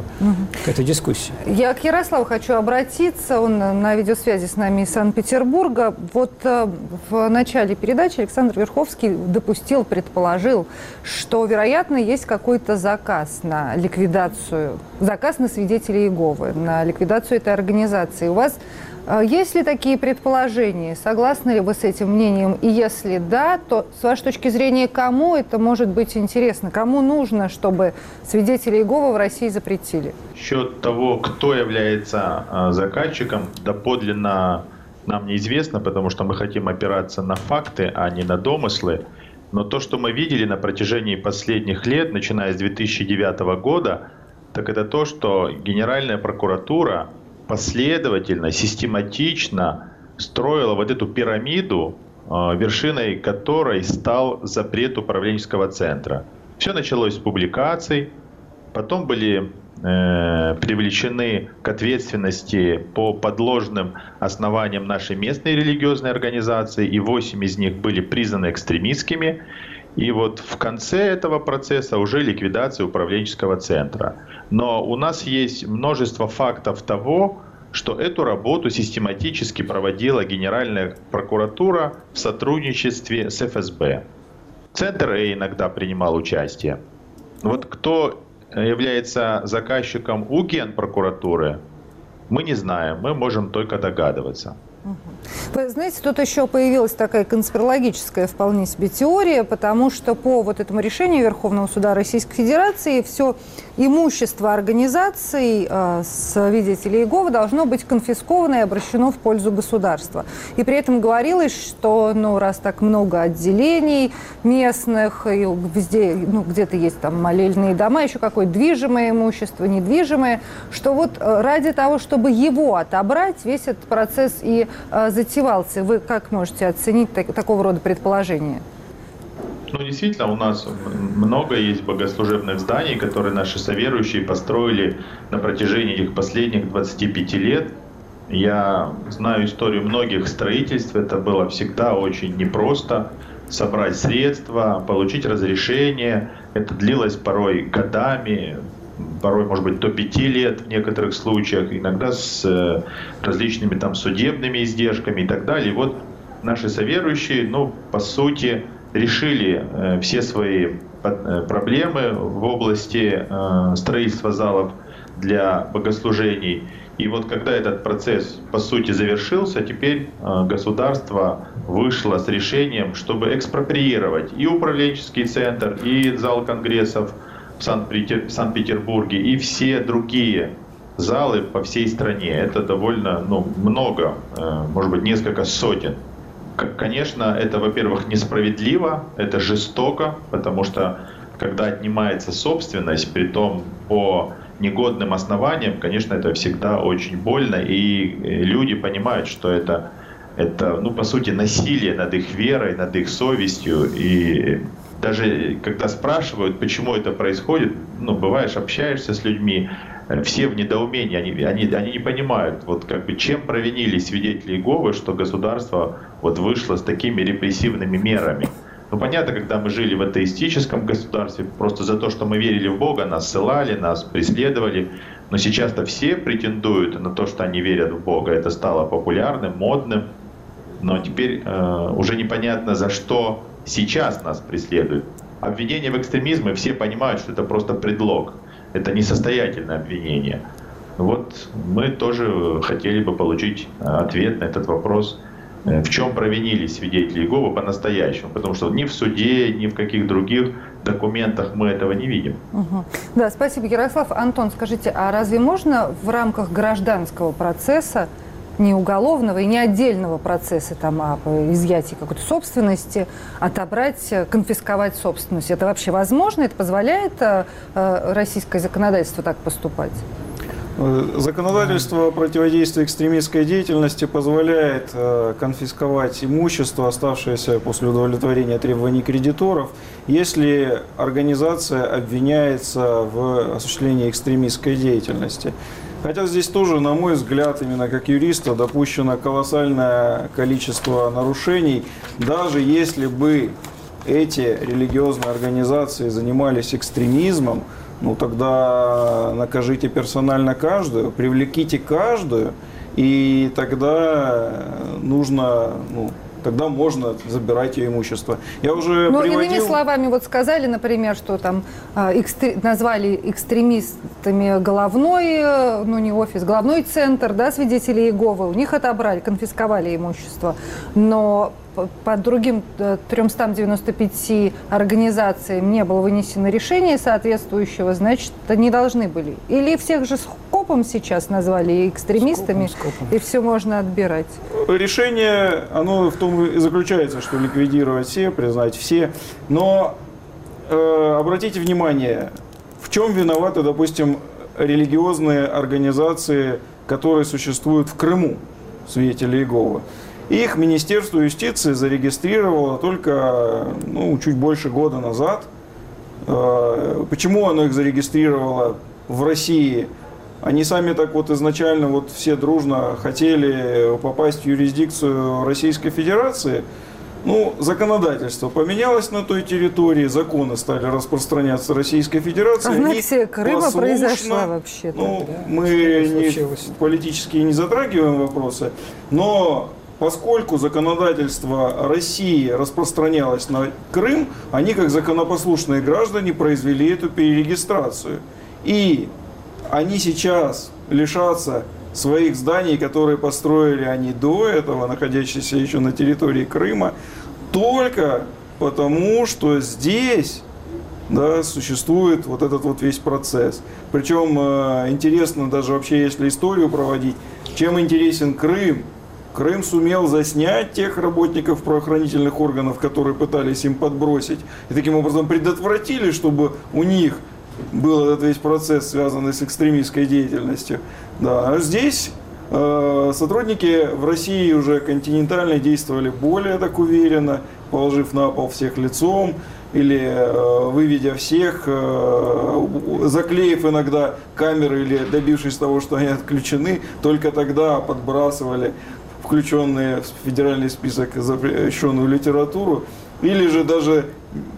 к этой дискуссии. Я к Ярославу хочу обратиться. Он на видеосвязи с нами из Санкт-Петербурга. Вот э, в начале передачи Александр Верховский допустил, предположил, что, вероятно, есть какой-то заказ на ликвидацию, заказ на свидетелей Иеговы, на ликвидацию этой организации. У вас э, есть ли такие предположения? Согласны ли вы с этим мнением? И если да, то с вашей точки зрения, кому это может быть интересно? Кому нужно, чтобы свидетелей Иеговы в России запретили? Счет того, кто является а, заказчиком, доподлинно нам неизвестно, потому что мы хотим опираться на факты, а не на домыслы. Но то, что мы видели на протяжении последних лет, начиная с 2009 года, так это то, что Генеральная прокуратура последовательно, систематично строила вот эту пирамиду, э, вершиной которой стал запрет управленческого центра. Все началось с публикаций, Потом были э, привлечены к ответственности по подложным основаниям нашей местной религиозной организации, и 8 из них были признаны экстремистскими. И вот в конце этого процесса уже ликвидация управленческого центра. Но у нас есть множество фактов того, что эту работу систематически проводила Генеральная прокуратура в сотрудничестве с ФСБ. Центр Э иногда принимал участие. Вот кто является заказчиком у Генпрокуратуры, мы не знаем, мы можем только догадываться. Вы знаете, тут еще появилась такая конспирологическая вполне себе теория, потому что по вот этому решению Верховного суда Российской Федерации все имущество организаций э, свидетелей Иеговы должно быть конфисковано и обращено в пользу государства. И при этом говорилось, что ну, раз так много отделений местных, и везде, ну, где-то есть там молельные дома, еще какое-то движимое имущество, недвижимое, что вот э, ради того, чтобы его отобрать, весь этот процесс и э, затевался. Вы как можете оценить так, такого рода предположения? Ну, действительно, у нас много есть богослужебных зданий, которые наши соверующие построили на протяжении этих последних 25 лет. Я знаю историю многих строительств. Это было всегда очень непросто собрать средства, получить разрешение. Это длилось порой годами, порой, может быть, до пяти лет в некоторых случаях, иногда с э, различными там судебными издержками и так далее. Вот наши соверующие, ну, по сути, решили э, все свои э, проблемы в области строительства залов для богослужений. И вот когда этот процесс по сути завершился, теперь государство вышло с решением, чтобы экспроприировать и управленческий центр, и зал конгрессов – в Санкт-Петербурге и все другие залы по всей стране. Это довольно ну, много, э, может быть, несколько сотен. Конечно, это, во-первых, несправедливо, это жестоко, потому что когда отнимается собственность, при том по негодным основаниям, конечно, это всегда очень больно, и э, люди понимают, что это, это ну, по сути, насилие над их верой, над их совестью, и даже когда спрашивают, почему это происходит, ну, бываешь, общаешься с людьми, э, все в недоумении, они, они, они не понимают, вот как бы чем провинились свидетели Иеговы, что государство вот вышло с такими репрессивными мерами. Ну, понятно, когда мы жили в атеистическом государстве, просто за то, что мы верили в Бога, нас ссылали, нас преследовали. Но сейчас-то все претендуют на то, что они верят в Бога. Это стало популярным, модным. Но теперь э, уже непонятно, за что сейчас нас преследуют. Обвинение в экстремизме, все понимают, что это просто предлог. Это несостоятельное обвинение. Вот мы тоже хотели бы получить э, ответ на этот вопрос. Э, в чем провинились свидетели Иеговы по-настоящему? Потому что ни в суде, ни в каких других документах мы этого не видим. Угу. Да, спасибо, Ярослав. Антон, скажите, а разве можно в рамках гражданского процесса не уголовного и не отдельного процесса там, а изъятии какой-то собственности, отобрать, э, конфисковать собственность. Это вообще возможно? Это позволяет э, э, российское законодательство так поступать? Законодательство о противодействии экстремистской деятельности позволяет конфисковать имущество, оставшееся после удовлетворения требований кредиторов, если организация обвиняется в осуществлении экстремистской деятельности. Хотя здесь тоже, на мой взгляд, именно как юриста, допущено колоссальное количество нарушений, даже если бы эти религиозные организации занимались экстремизмом, ну тогда накажите персонально каждую, привлеките каждую, и тогда нужно ну, тогда можно забирать ее имущество. Я уже Ну, приводил... иными словами, вот сказали, например, что там а, экстр... назвали экстремистами головной, э, ну не офис, головной центр, да, свидетелей Иеговы, у них отобрали, конфисковали имущество. Но по другим 395 э, организациям не было вынесено решение соответствующего, значит, не должны были. Или всех же скопом сейчас назвали экстремистами, скопом, скопом. и все можно отбирать. Решение, оно в том и заключается, что ликвидировать все, признать все. Но э, обратите внимание, в чем виноваты, допустим, религиозные организации, которые существуют в Крыму, свидетели Иеговы. Их Министерство юстиции зарегистрировало только ну, чуть больше года назад. Э, почему оно их зарегистрировало в России? Они сами так вот изначально вот все дружно хотели попасть в юрисдикцию Российской Федерации. Ну, законодательство поменялось на той территории, законы стали распространяться Российской Федерации. Аннексия Крыма послушно- произошла вообще-то. Ну, Да, мы не, политически не затрагиваем вопросы, но поскольку законодательство России распространялось на Крым, они как законопослушные граждане произвели эту перерегистрацию. И они сейчас лишатся своих зданий, которые построили они до этого, находящиеся еще на территории Крыма, только потому, что здесь да, существует вот этот вот весь процесс. Причем э, интересно даже вообще, если историю проводить, чем интересен Крым. Крым сумел заснять тех работников правоохранительных органов, которые пытались им подбросить, и таким образом предотвратили, чтобы у них был этот весь процесс, связанный с экстремистской деятельностью. Да. А здесь э, сотрудники в России уже континентально действовали более так уверенно, положив на пол всех лицом, или э, выведя всех, э, заклеив иногда камеры или добившись того, что они отключены, только тогда подбрасывали включенные в федеральный список запрещенную литературу, или же даже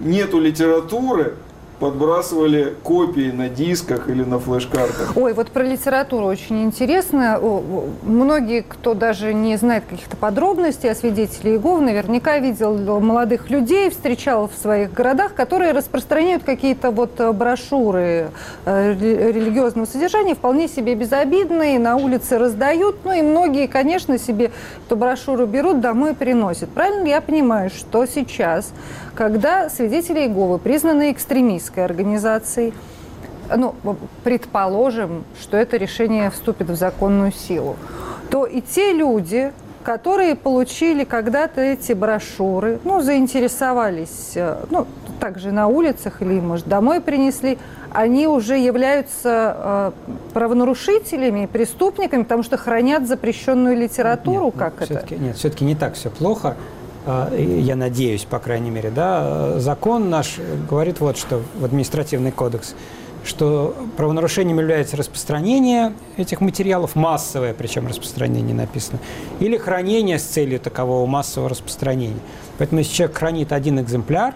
нету литературы, подбрасывали копии на дисках или на флеш-картах. Ой, вот про литературу очень интересно. Многие, кто даже не знает каких-то подробностей о свидетеле Иеговы, наверняка видел молодых людей, встречал в своих городах, которые распространяют какие-то вот э, брошюры э, ре- религиозного содержания, вполне себе безобидные, на улице раздают. Ну и многие, конечно, себе эту брошюру берут, домой приносят. Правильно я понимаю, что сейчас, когда свидетели Иеговы признаны экстремистской организацией, ну, предположим, что это решение вступит в законную силу, то и те люди, которые получили когда-то эти брошюры, ну, заинтересовались, э, ну, также на улицах или, может, домой принесли, они уже являются э, правонарушителями, преступниками, потому что хранят запрещенную литературу, Нет, как это? все-таки, Нет, все-таки не так все плохо. А, Я надеюсь, по крайней мере, да. Закон наш говорит вот что в административный кодекс, что правонарушением является распространение этих материалов, массовое причем распространение написано, или хранение с целью такового массового распространения. Поэтому если человек хранит один экземпляр,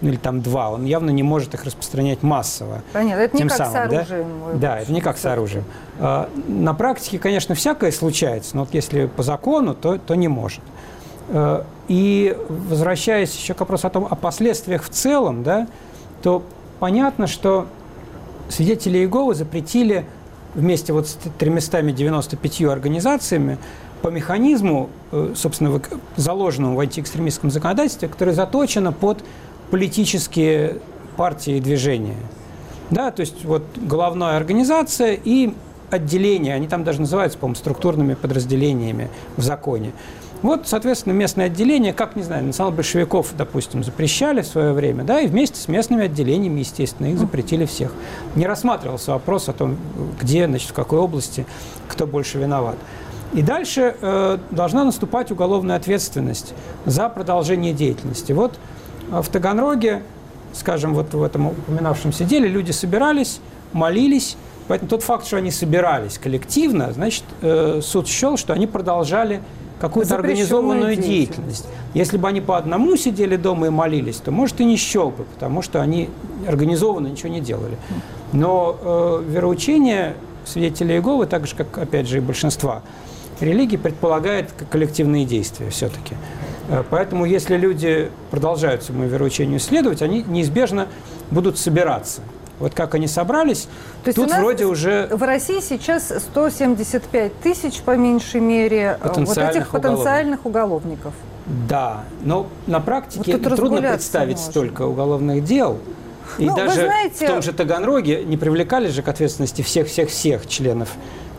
ну или там два, он явно не может их распространять массово. Понятно, это не Тем как самым, с да? оружием. Да, это не как с оружием. А, На практике, конечно, всякое случается, но вот если по закону, то, то не может. Э, И возвращаясь еще к вопросу о том, о последствиях в целом, да, то понятно, что свидетели Иеговы запретили вместе вот с 395 организациями по механизму, э, собственно, заложенному в антиэкстремистском законодательстве, которое заточено под политические партии и движения. Да, то есть вот головная организация и отделения, они там даже называются, по-моему, структурными подразделениями в законе. Вот, соответственно, местное отделение, как, не знаю, национал-большевиков, допустим, запрещали в свое время, да, и вместе с местными отделениями, естественно, их запретили всех. Не рассматривался вопрос о том, где, значит, в какой области, кто больше виноват. И дальше э, должна наступать уголовная ответственность за продолжение деятельности. Вот в Таганроге, скажем, вот в этом упоминавшемся деле, люди собирались, молились, поэтому тот факт, что они собирались коллективно, значит, э, суд счел, что они продолжали какую-то организованную деятельность. деятельность. Если бы они по одному сидели дома и молились, то, может, и не счел бы, потому что они организованно ничего не делали. Но э, вероучение свидетелей Иеговы, так же, как, опять же, и большинства религий, предполагает коллективные действия все-таки. Э, Поэтому, если люди продолжают своему вероучению следовать, они неизбежно будут собираться. Вот как они собрались, То тут вроде уже В России сейчас 175 тысяч, по меньшей мере, э, вот этих потенциальных уголовников. Да, но на практике Вот трудно представить можно. столько уголовных дел. И Ну, даже знаете- в том же Таганроге не привлекали же к ответственности всех-всех-всех членов,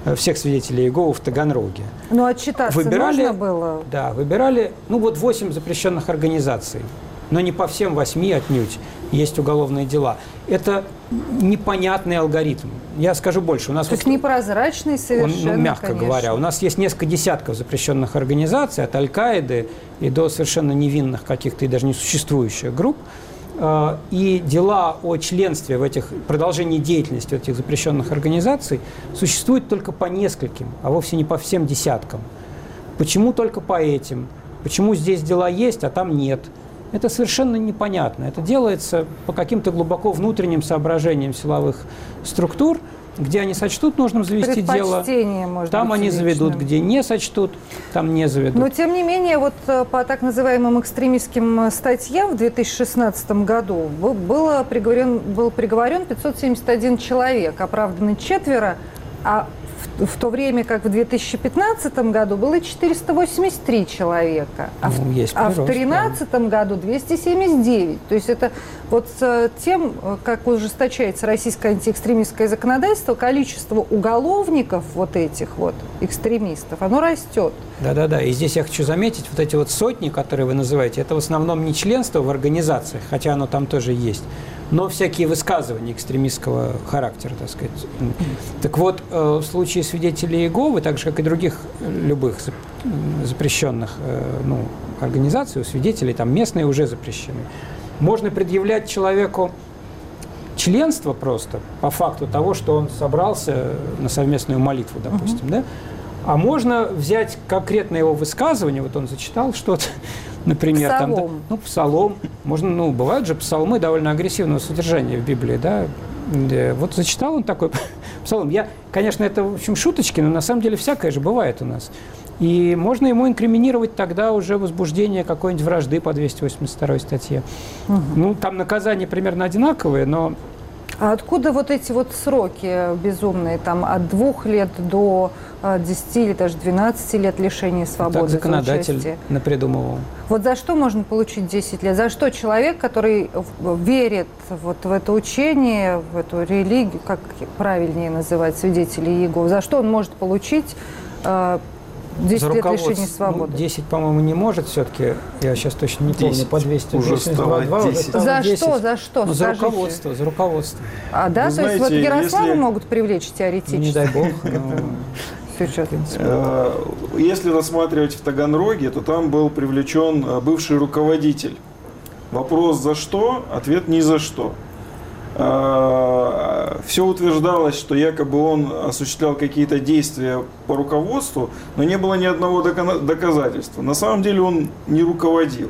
э, всех свидетелей Иеговы в Таганроге. Но отчитаться Выбирали, нужно было. да, выбирали, ну вот 8 запрещенных организаций, но не по всем восьми отнюдь есть уголовные дела. Это непонятный алгоритм. Я скажу больше. У нас То есть вот- непрозрачный он, совершенно, ну, мягко конечно. говоря. У нас есть несколько десятков запрещенных организаций, от Аль-Каиды и до совершенно невинных каких-то и даже несуществующих групп. Э, и дела о членстве в этих, продолжении деятельности этих запрещенных организаций существуют только по нескольким, а вовсе не по всем десяткам. Почему только по этим? Почему здесь дела есть, а там нет? Это совершенно непонятно. Это делается по каким-то глубоко внутренним соображениям силовых структур – где они сочтут нужным завести дело, там они личным. заведут, где не сочтут, там не заведут. Но тем не менее, вот э, по так называемым экстремистским э, статьям в 2016 году было приговорен, был приговорен 571 человек, оправданы четверо, а в то время как в 2015 году было 483 человека, а, ну, в, а в 2013 да. году 279. То есть это вот с тем, как ужесточается российское антиэкстремистское законодательство, количество уголовников вот этих вот экстремистов, оно растет. Да-да-да, и здесь я хочу заметить, вот эти вот сотни, которые вы называете, это в основном не членство в организациях, хотя оно там тоже есть, но всякие высказывания экстремистского характера, так сказать. Так вот, э, в случае свидетелей Иеговы, так же, как и других э, любых запрещенных э, ну, организаций, у свидетелей, там местные уже запрещены, можно предъявлять человеку членство просто по факту того, что он собрался на совместную молитву, допустим, uh-huh. да? А можно взять конкретно его высказывание, вот он зачитал что-то, например, псалом. там, ну, псалом, можно, ну, бывают же псалмы довольно агрессивного содержания в Библии, да, вот зачитал он такой псалом. Я, конечно, это, в общем, шуточки, но на самом деле всякое же бывает у нас. И можно ему инкриминировать тогда уже возбуждение какой-нибудь вражды по 282 статье. Угу. Ну, там наказания примерно одинаковые, но откуда вот эти вот сроки безумные, там от двух лет до 10 или даже 12 лет лишения свободы? Так законодатель за напридумывал. Вот за что можно получить 10 лет? За что человек, который верит вот в это учение, в эту религию, как правильнее называть свидетелей Иеговы, за что он может получить 10 за лет лишения ну, свободы. Ну, 10, по-моему, не может все-таки. Я сейчас точно не помню. По 200. Уже стало 10. За 10. что? За что? Ну, за руководство. За руководство. А, да? Вы То знаете, есть вот Ярослава если... могут привлечь теоретически? Не дай бог. Э, если рассматривать в Таганроге, то там был привлечен э, бывший руководитель. Вопрос за что? Ответ ни за что. А, все утверждалось, что якобы он осуществлял какие-то действия по руководству, но не было ни одного доказательства. На самом деле он не руководил.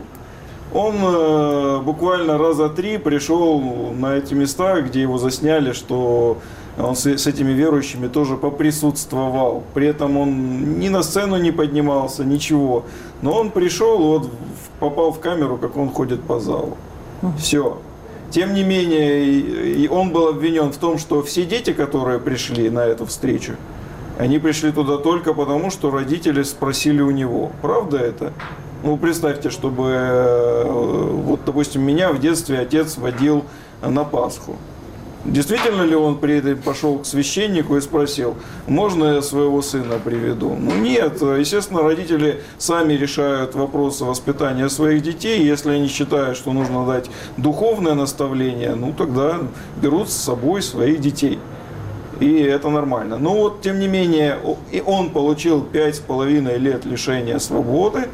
Он э, буквально раза три пришел на эти места, где его засняли, что он с, с этими верующими тоже поприсутствовал. При этом он ни на сцену не поднимался, ничего. Но он пришел, вот попал в камеру, как он ходит по залу. Все. Тем не менее, он был обвинен в том, что все дети, которые пришли на эту встречу, они пришли туда только потому, что родители спросили у него. Правда это? Ну, представьте, чтобы, э, вот, допустим, меня в детстве отец водил на Пасху. Действительно ли он при этом пошел к священнику и спросил, можно я своего сына приведу? Ну нет, естественно, родители сами решают вопросы воспитания своих детей. Если они считают, что нужно дать духовное наставление, ну тогда берут с собой своих детей. И это нормально. Но вот, тем не менее, и он получил пять с половиной лет лишения свободы,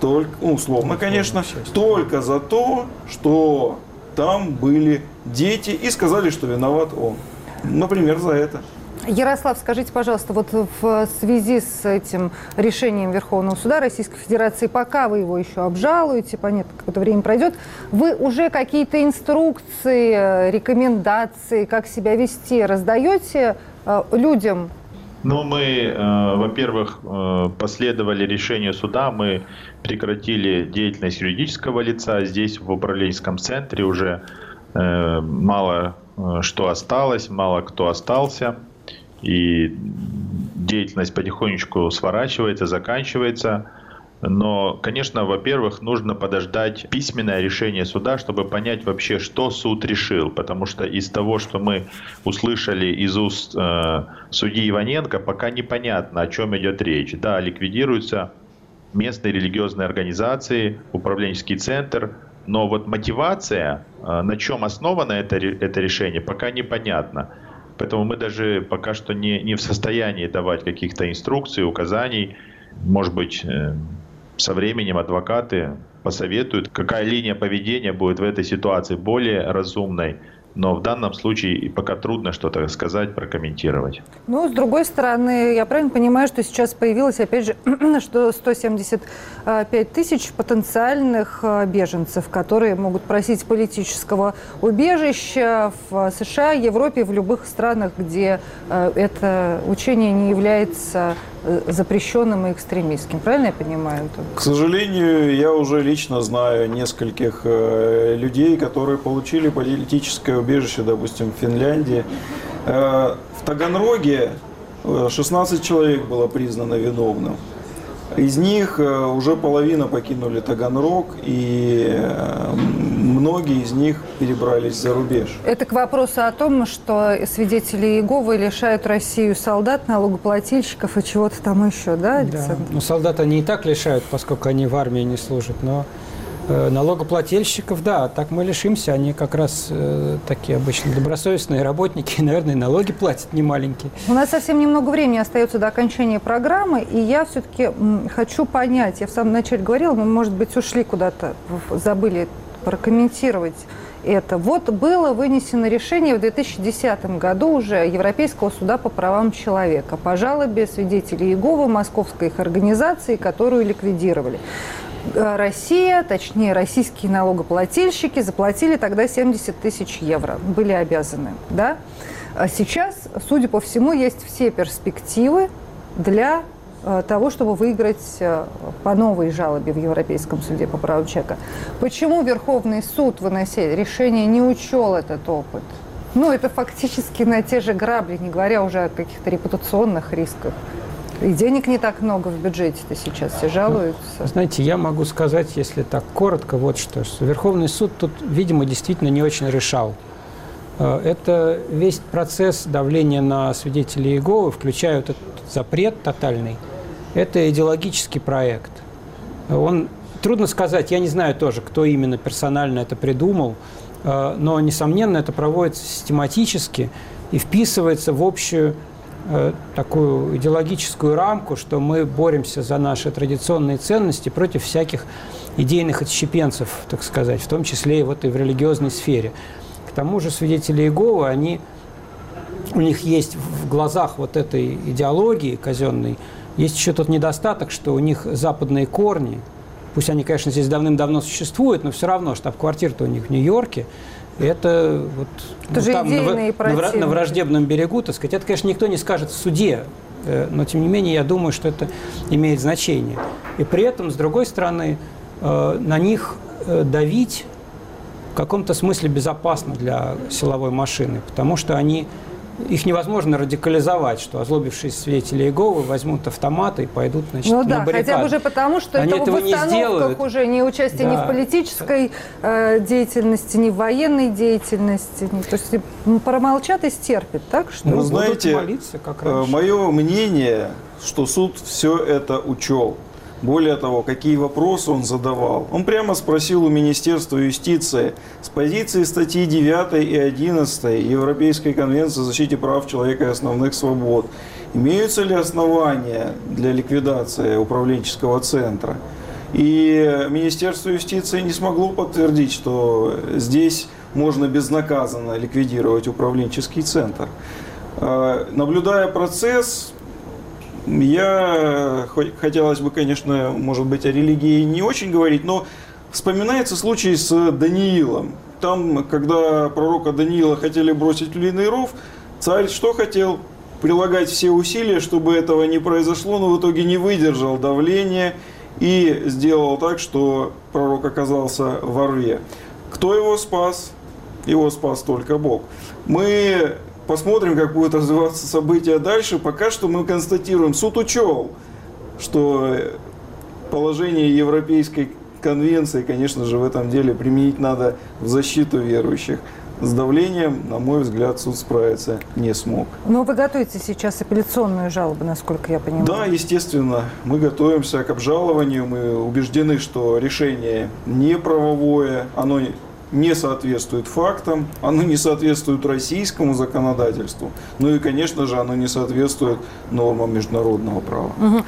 только, ну, условно, конечно, только за то, что там были дети и сказали, что виноват он. Например, за это. Ярослав, скажите, пожалуйста, вот в связи с этим решением Верховного суда Российской Федерации, пока вы его еще обжалуете, понятно, какое-то время пройдет, вы уже какие-то инструкции, рекомендации, как себя вести, раздаете э, людям, ну, мы, э, во-первых, э, последовали решению суда, мы прекратили деятельность юридического лица. Здесь, в управленческом центре, уже э, мало что осталось, мало кто остался. И деятельность потихонечку сворачивается, заканчивается. Но, конечно, во-первых, нужно подождать письменное решение суда, чтобы понять вообще, что суд решил. Потому что из того, что мы услышали из уст э, судьи Иваненко, пока непонятно, о чем идет речь. Да, ликвидируются местные религиозные организации, управленческий центр, но вот мотивация, э, на чем основано это, это решение, пока непонятно. Поэтому мы даже пока что не, не в состоянии давать каких-то инструкций, указаний. Может быть, э, со временем адвокаты посоветуют, какая линия поведения будет в этой ситуации более разумной. Но в данном случае пока трудно что-то сказать, прокомментировать. Ну, с другой стороны, я правильно понимаю, что сейчас появилось, опять же, что 175 тысяч потенциальных э, беженцев, которые могут просить политического убежища в США, Европе, в любых странах, где э, это учение не является запрещенным и экстремистским. Правильно я понимаю? К сожалению, я уже лично знаю нескольких э, людей, которые получили политическое убежище, допустим, в Финляндии. Э, в Таганроге э, 16 человек было признано виновным. Из них э, уже половина покинули Таганрог, и э, многие из них перебрались за рубеж. Это к вопросу о том, что свидетели Иеговы лишают Россию солдат, налогоплательщиков и чего-то там еще, да, Да. Александр? Ну, солдат они и так лишают, поскольку они в армии не служат, но налогоплательщиков, да, так мы лишимся, они как раз э, такие обычно добросовестные работники, и, наверное, налоги платят немаленькие. У нас совсем немного времени остается до окончания программы, и я все-таки хочу понять, я в самом начале говорила, мы, может быть, ушли куда-то, забыли прокомментировать это. Вот было вынесено решение в 2010 году уже Европейского суда по правам человека по жалобе свидетелей Иеговы московской их организации, которую ликвидировали. Э, Россия, точнее российские налогоплательщики заплатили тогда 70 тысяч евро, были обязаны, да? А сейчас, судя по всему, есть все перспективы для э, того, чтобы выиграть э, по новой жалобе в Европейском суде по правам человека. Почему Верховный суд, вынося решение, не учел этот опыт? Ну, это фактически на те же грабли, не говоря уже о каких-то репутационных рисках. И денег не так много в бюджете-то сейчас, все жалуются. Знаете, я могу сказать, если так коротко, вот что, что Верховный суд тут, видимо, действительно не очень решал. Э, Это весь процесс давления на свидетелей Иеговы, включая этот запрет тотальный, это идеологический проект. Он, трудно сказать, я не знаю тоже, кто именно персонально это придумал, э, но, несомненно, это проводится систематически и вписывается в общую такую идеологическую рамку, что мы боремся за наши традиционные ценности против всяких идейных отщепенцев, так сказать, в том числе и вот и в религиозной сфере. К тому же свидетели Иеговы, они, у них есть в глазах вот этой идеологии казенной, есть еще тот недостаток, что у них западные корни, пусть они, конечно, здесь давным-давно существуют, но все равно штаб-квартира-то у них в Нью-Йорке, это вот Это вра- идейные на противники. на враждебном берегу, так сказать, это, конечно, никто не скажет в суде, э, но тем не менее я думаю, что это имеет значение. И при этом, с другой стороны, э, на них э, давить в каком-то смысле безопасно для силовой машины, потому что они их невозможно радикализовать, что озлобившиеся свидетели Иеговы возьмут автоматы и пойдут значит, Ну на да, хотя баррикады. бы уже потому, что Они это этого в не установках сделают. уже не участие ни Да. в политической э, деятельности, ни в военной деятельности. ни- То есть м, промолчат и стерпят, так что? Ну, знаете, молиться, как Э, раньше. Мое мнение, что суд все это учел. Более того, какие вопросы он задавал. Он прямо спросил у Министерства юстиции с позиции статьи 9 и 11 Европейской конвенции о защите прав человека и основных свобод. Имеются ли основания для ликвидации управленческого центра? И Министерство юстиции не смогло подтвердить, что здесь можно безнаказанно ликвидировать управленческий центр. Э, Наблюдая процесс, я, хотелось бы, конечно, может быть, о религии не очень говорить, но вспоминается случай с Даниилом. Там, когда пророка Даниила хотели бросить в львиный ров, царь что хотел? Прилагать все усилия, чтобы этого не произошло, но в итоге не выдержал давления и сделал так, что пророк оказался во рве. Кто его спас? Его спас только Бог. Мы посмотрим, как будут развиваться события дальше. Пока что мы констатируем, суд учел, что положение Европейской конвенции, конечно же, в этом деле применить надо в защиту верующих. С давлением, на мой взгляд, суд справиться не смог. Ну, вы готовите сейчас апелляционную жалобу, насколько я понимаю. Да, естественно, мы готовимся к обжалованию, мы убеждены, что решение не правовое, оно не соответствует фактам, оно не соответствует российскому законодательству, ну и, конечно же, оно не соответствует нормам международного права. Угу.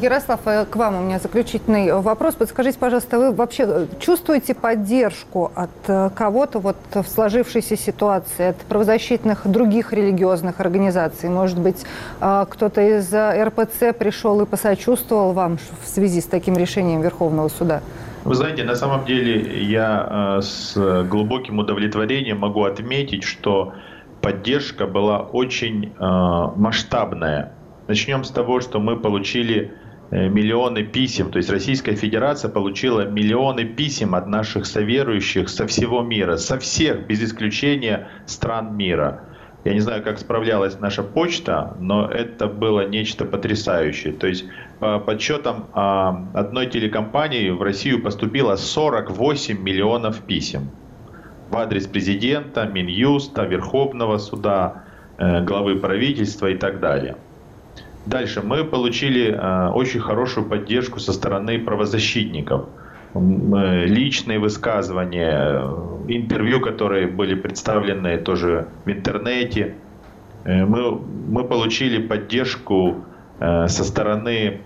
Ярослав, э, к вам у меня заключительный вопрос. Подскажите, пожалуйста, вы вообще чувствуете поддержку от э, кого-то вот в сложившейся ситуации, от правозащитных других религиозных организаций? Может быть, э, кто-то из РПЦ пришел и посочувствовал вам в связи с таким решением Верховного суда? Вы знаете, на самом деле я с глубоким удовлетворением могу отметить, что поддержка была очень масштабная Начнем с того, что мы получили э, миллионы писем, то есть Российская Федерация получила миллионы писем от наших соверующих со всего мира, со всех, без исключения стран мира. Я не знаю, как справлялась наша почта, но это было нечто потрясающее. То есть по подсчетам а, одной телекомпании в Россию поступило 48 миллионов писем в адрес президента, Минюста, Верховного суда, э, главы правительства и так далее. Дальше мы получили э, очень хорошую поддержку со стороны правозащитников. Личные высказывания, интервью, которые были представлены тоже в интернете. Э, мы, мы получили поддержку э, со стороны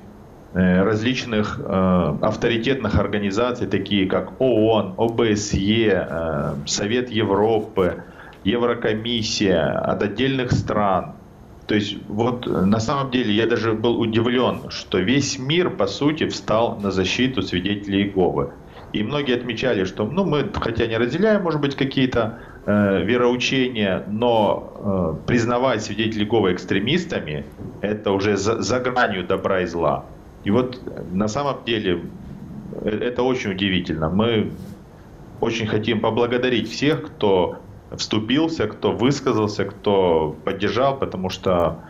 различных авторитетных организаций, такие как ООН, ОБСЕ, Совет Европы, Еврокомиссия, от отдельных стран – то есть вот э, на самом деле я даже был удивлен, что весь мир, по сути, встал на защиту свидетелей Иеговы. И многие отмечали, что ну, мы, хотя не разделяем, может быть, какие-то э, вероучения, но э, признавать свидетелей Иеговы экстремистами, это уже за, за гранью добра и зла. И вот э, на самом деле э, это очень удивительно. Мы очень хотим поблагодарить всех, кто вступился, кто высказался, кто поддержал, потому что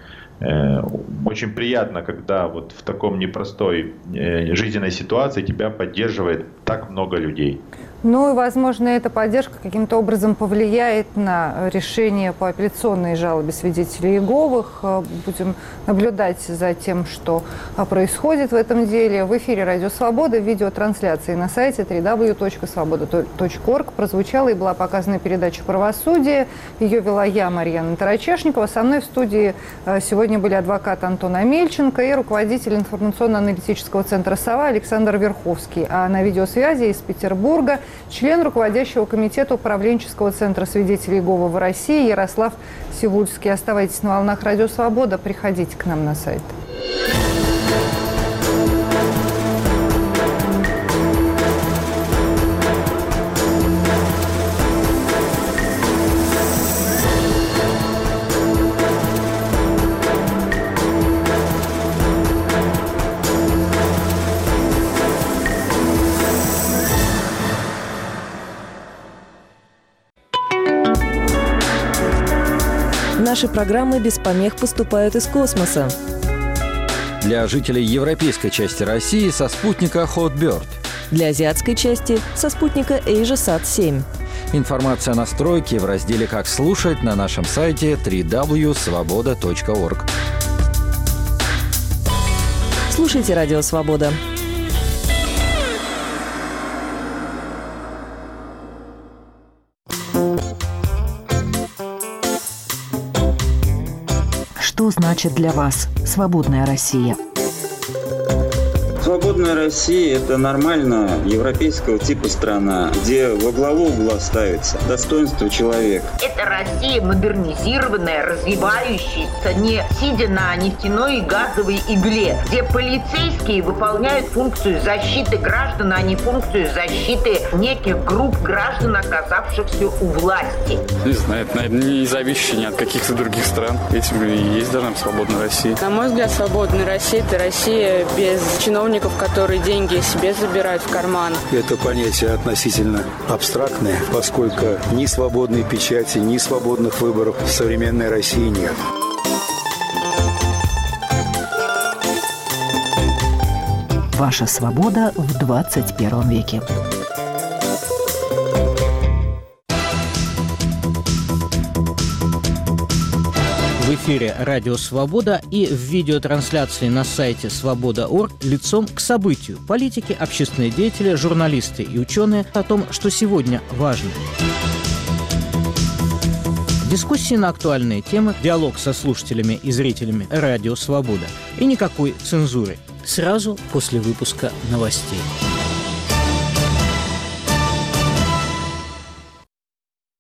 э, очень приятно, когда вот в таком непростой э, жизненной ситуации тебя поддерживает так много людей. Ну и, возможно, эта поддержка каким-то образом повлияет на решение по апелляционной жалобе свидетелей Иеговых. Э, будем наблюдать за тем, что а, происходит в этом деле. В эфире «Радио Свобода» видеотрансляции на сайте www.svoboda.org прозвучала и была показана передача «Правосудие». Ее вела я, Марьяна Тарачешникова. Со мной в студии э, сегодня были адвокат Антон Амельченко и руководитель информационно-аналитического центра «Сова» Александр Верховский. А на видеосвязи из Петербурга – член руководящего комитета управленческого центра свидетелей Иеговы в России Ярослав Сивульский. Оставайтесь на волнах Радио Свобода, приходите к нам на сайт. Наши программы без помех поступают из космоса. Для жителей европейской части России со спутника Hotbird. Для азиатской части со спутника AsiaSat-7. Информация о настройке в разделе «Как слушать» на нашем сайте www.svoboda.org. Слушайте «Радио Свобода». Значит для вас свободная Россия? Свободная Россия – это нормально европейского типа страна, где во главу угла ставится достоинство человека. Это Россия модернизированная, развивающаяся, не сидя на нефтяной и газовой игле, где полицейские выполняют функцию защиты граждан, а не функцию защиты неких групп граждан, оказавшихся у власти. Не знаю, это, наверное, не зависящее ни от каких-то других стран. Этим и есть должна быть свободная Россия. На мой взгляд, свободная Россия – это Россия без чиновников которые деньги себе забирают в карман. Это понятие относительно абстрактное, поскольку ни свободной печати, ни свободных выборов в современной России нет. Ваша свобода в 21 веке. Эфире «Радио Свобода» и в видеотрансляции на сайте свобода.орг лицом к событию. Политики, общественные деятели, журналисты и ученые о том, что сегодня важно. Дискуссии на актуальные темы, диалог со слушателями и зрителями «Радио Свобода» и никакой цензуры. Сразу после выпуска новостей.